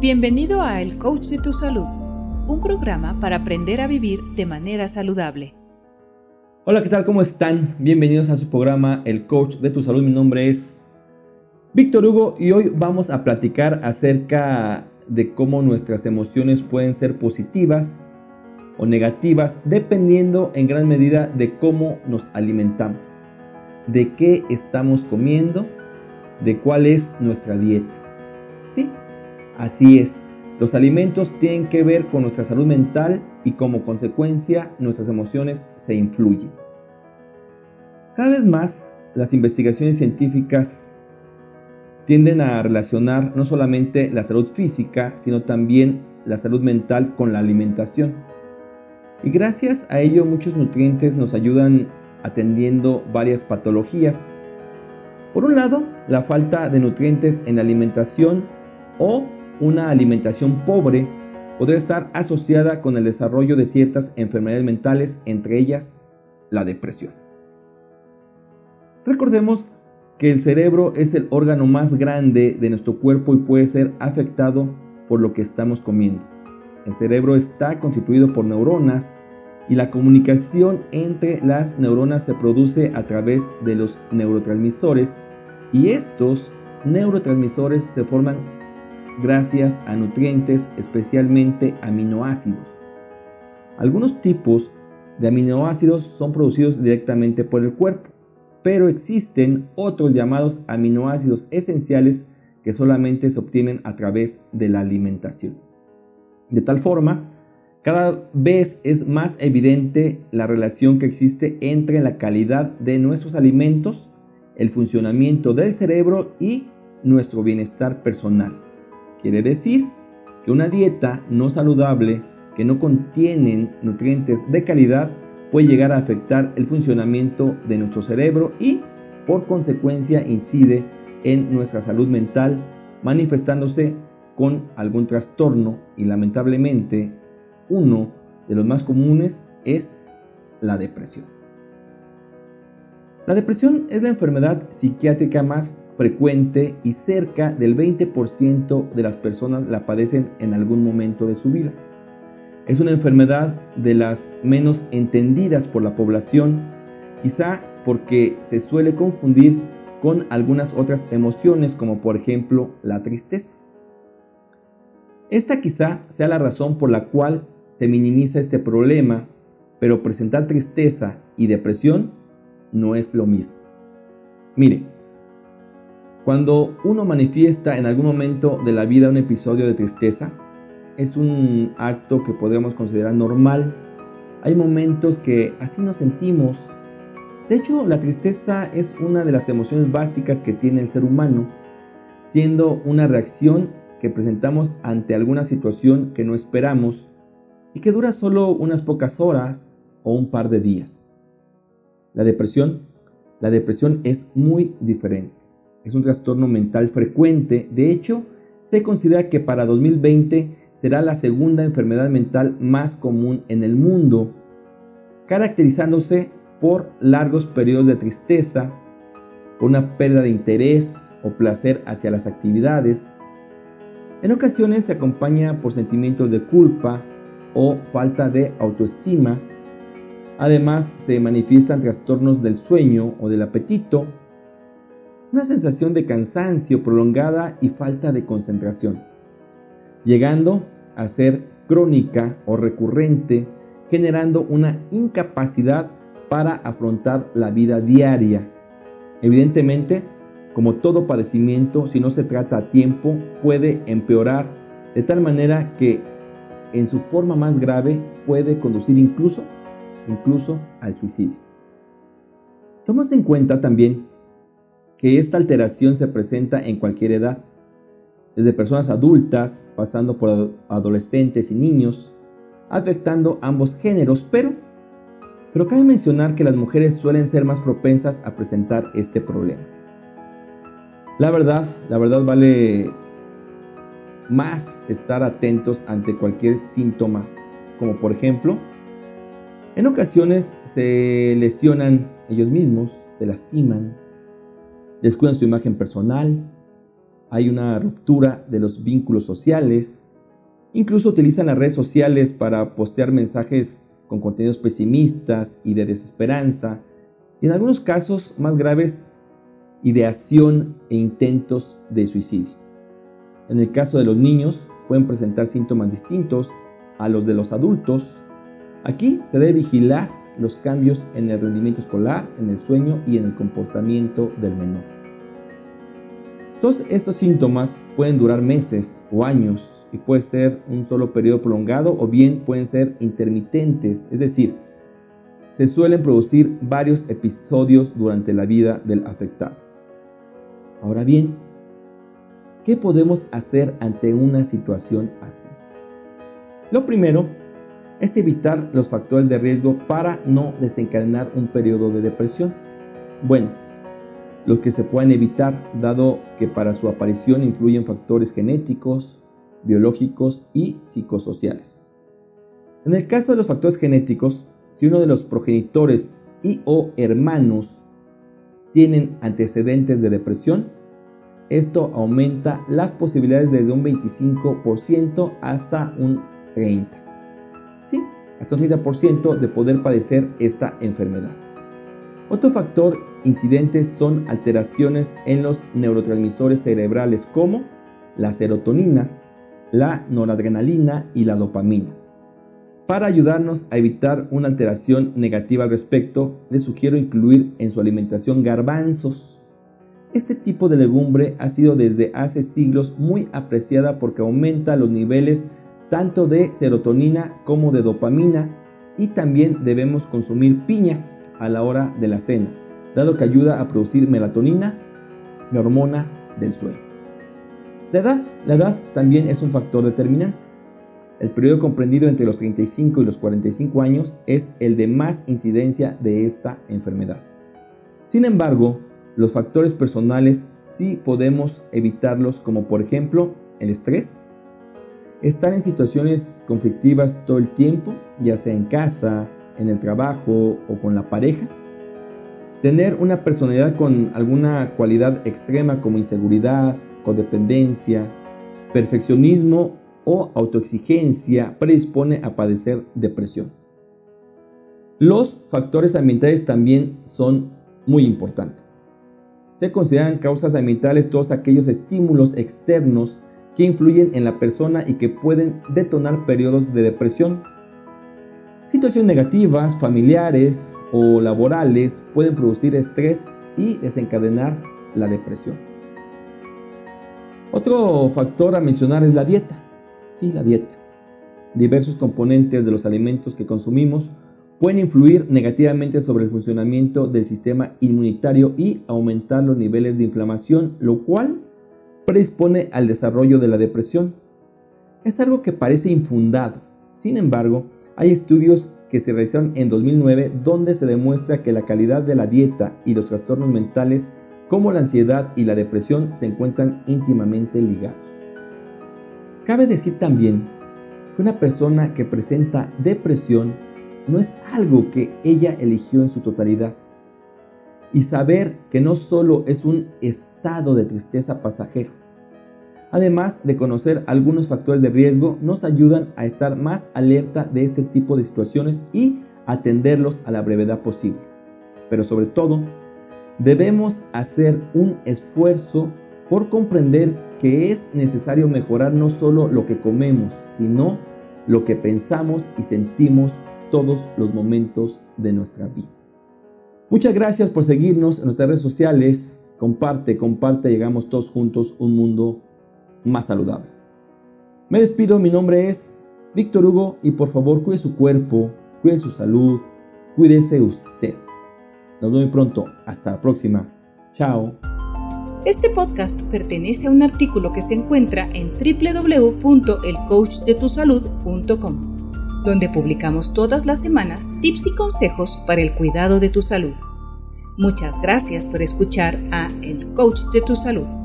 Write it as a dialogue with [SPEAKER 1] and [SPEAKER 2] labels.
[SPEAKER 1] Bienvenido a El Coach de tu Salud, un programa para aprender a vivir de manera saludable.
[SPEAKER 2] Hola, ¿qué tal? ¿Cómo están? Bienvenidos a su programa El Coach de tu Salud. Mi nombre es Víctor Hugo y hoy vamos a platicar acerca de cómo nuestras emociones pueden ser positivas o negativas dependiendo en gran medida de cómo nos alimentamos, de qué estamos comiendo, de cuál es nuestra dieta. Sí, así es. Los alimentos tienen que ver con nuestra salud mental y como consecuencia nuestras emociones se influyen. Cada vez más las investigaciones científicas tienden a relacionar no solamente la salud física, sino también la salud mental con la alimentación. Y gracias a ello muchos nutrientes nos ayudan atendiendo varias patologías. Por un lado, la falta de nutrientes en la alimentación o una alimentación pobre podría estar asociada con el desarrollo de ciertas enfermedades mentales, entre ellas la depresión. Recordemos que el cerebro es el órgano más grande de nuestro cuerpo y puede ser afectado por lo que estamos comiendo. El cerebro está constituido por neuronas y la comunicación entre las neuronas se produce a través de los neurotransmisores y estos neurotransmisores se forman gracias a nutrientes, especialmente aminoácidos. Algunos tipos de aminoácidos son producidos directamente por el cuerpo pero existen otros llamados aminoácidos esenciales que solamente se obtienen a través de la alimentación. De tal forma, cada vez es más evidente la relación que existe entre la calidad de nuestros alimentos, el funcionamiento del cerebro y nuestro bienestar personal. Quiere decir que una dieta no saludable que no contiene nutrientes de calidad puede llegar a afectar el funcionamiento de nuestro cerebro y por consecuencia incide en nuestra salud mental manifestándose con algún trastorno y lamentablemente uno de los más comunes es la depresión. La depresión es la enfermedad psiquiátrica más frecuente y cerca del 20% de las personas la padecen en algún momento de su vida. Es una enfermedad de las menos entendidas por la población, quizá porque se suele confundir con algunas otras emociones como por ejemplo la tristeza. Esta quizá sea la razón por la cual se minimiza este problema, pero presentar tristeza y depresión no es lo mismo. Mire, cuando uno manifiesta en algún momento de la vida un episodio de tristeza, es un acto que podemos considerar normal. Hay momentos que así nos sentimos. De hecho, la tristeza es una de las emociones básicas que tiene el ser humano, siendo una reacción que presentamos ante alguna situación que no esperamos y que dura solo unas pocas horas o un par de días. La depresión, la depresión es muy diferente. Es un trastorno mental frecuente. De hecho, se considera que para 2020 será la segunda enfermedad mental más común en el mundo, caracterizándose por largos periodos de tristeza, por una pérdida de interés o placer hacia las actividades. En ocasiones se acompaña por sentimientos de culpa o falta de autoestima. Además se manifiestan trastornos del sueño o del apetito, una sensación de cansancio prolongada y falta de concentración llegando a ser crónica o recurrente, generando una incapacidad para afrontar la vida diaria. Evidentemente, como todo padecimiento, si no se trata a tiempo, puede empeorar de tal manera que en su forma más grave puede conducir incluso, incluso al suicidio. Tomemos en cuenta también que esta alteración se presenta en cualquier edad desde personas adultas, pasando por adolescentes y niños, afectando ambos géneros, pero, pero cabe mencionar que las mujeres suelen ser más propensas a presentar este problema. La verdad, la verdad vale más estar atentos ante cualquier síntoma, como por ejemplo, en ocasiones se lesionan ellos mismos, se lastiman, descuidan su imagen personal, hay una ruptura de los vínculos sociales, incluso utilizan las redes sociales para postear mensajes con contenidos pesimistas y de desesperanza, y en algunos casos más graves, ideación e intentos de suicidio. En el caso de los niños, pueden presentar síntomas distintos a los de los adultos. Aquí se debe vigilar los cambios en el rendimiento escolar, en el sueño y en el comportamiento del menor. Todos estos síntomas pueden durar meses o años y puede ser un solo periodo prolongado o bien pueden ser intermitentes, es decir, se suelen producir varios episodios durante la vida del afectado. Ahora bien, ¿qué podemos hacer ante una situación así? Lo primero es evitar los factores de riesgo para no desencadenar un periodo de depresión. Bueno, los que se pueden evitar, dado que para su aparición influyen factores genéticos, biológicos y psicosociales. En el caso de los factores genéticos, si uno de los progenitores y o hermanos tienen antecedentes de depresión, esto aumenta las posibilidades desde un 25% hasta un 30%. Sí, hasta un 30% de poder padecer esta enfermedad. Otro factor incidente son alteraciones en los neurotransmisores cerebrales como la serotonina, la noradrenalina y la dopamina. Para ayudarnos a evitar una alteración negativa al respecto, les sugiero incluir en su alimentación garbanzos. Este tipo de legumbre ha sido desde hace siglos muy apreciada porque aumenta los niveles tanto de serotonina como de dopamina y también debemos consumir piña a la hora de la cena, dado que ayuda a producir melatonina, la hormona del sueño. La edad, la edad también es un factor determinante. El periodo comprendido entre los 35 y los 45 años es el de más incidencia de esta enfermedad. Sin embargo, los factores personales sí podemos evitarlos como por ejemplo el estrés, estar en situaciones conflictivas todo el tiempo, ya sea en casa, en el trabajo o con la pareja, tener una personalidad con alguna cualidad extrema como inseguridad, codependencia, perfeccionismo o autoexigencia predispone a padecer depresión. Los factores ambientales también son muy importantes. Se consideran causas ambientales todos aquellos estímulos externos que influyen en la persona y que pueden detonar periodos de depresión. Situaciones negativas, familiares o laborales pueden producir estrés y desencadenar la depresión. Otro factor a mencionar es la dieta. Sí, la dieta. Diversos componentes de los alimentos que consumimos pueden influir negativamente sobre el funcionamiento del sistema inmunitario y aumentar los niveles de inflamación, lo cual predispone al desarrollo de la depresión. Es algo que parece infundado. Sin embargo, hay estudios que se realizaron en 2009 donde se demuestra que la calidad de la dieta y los trastornos mentales como la ansiedad y la depresión se encuentran íntimamente ligados. Cabe decir también que una persona que presenta depresión no es algo que ella eligió en su totalidad. Y saber que no solo es un estado de tristeza pasajero. Además de conocer algunos factores de riesgo, nos ayudan a estar más alerta de este tipo de situaciones y atenderlos a la brevedad posible. Pero sobre todo, debemos hacer un esfuerzo por comprender que es necesario mejorar no solo lo que comemos, sino lo que pensamos y sentimos todos los momentos de nuestra vida. Muchas gracias por seguirnos en nuestras redes sociales. Comparte, comparte, llegamos todos juntos un mundo más saludable. Me despido, mi nombre es Víctor Hugo y por favor cuide su cuerpo, cuide su salud, cuídese usted. Nos vemos pronto. Hasta la próxima. Chao.
[SPEAKER 1] Este podcast pertenece a un artículo que se encuentra en www.elcoachdetusalud.com, donde publicamos todas las semanas tips y consejos para el cuidado de tu salud. Muchas gracias por escuchar a El Coach de tu Salud.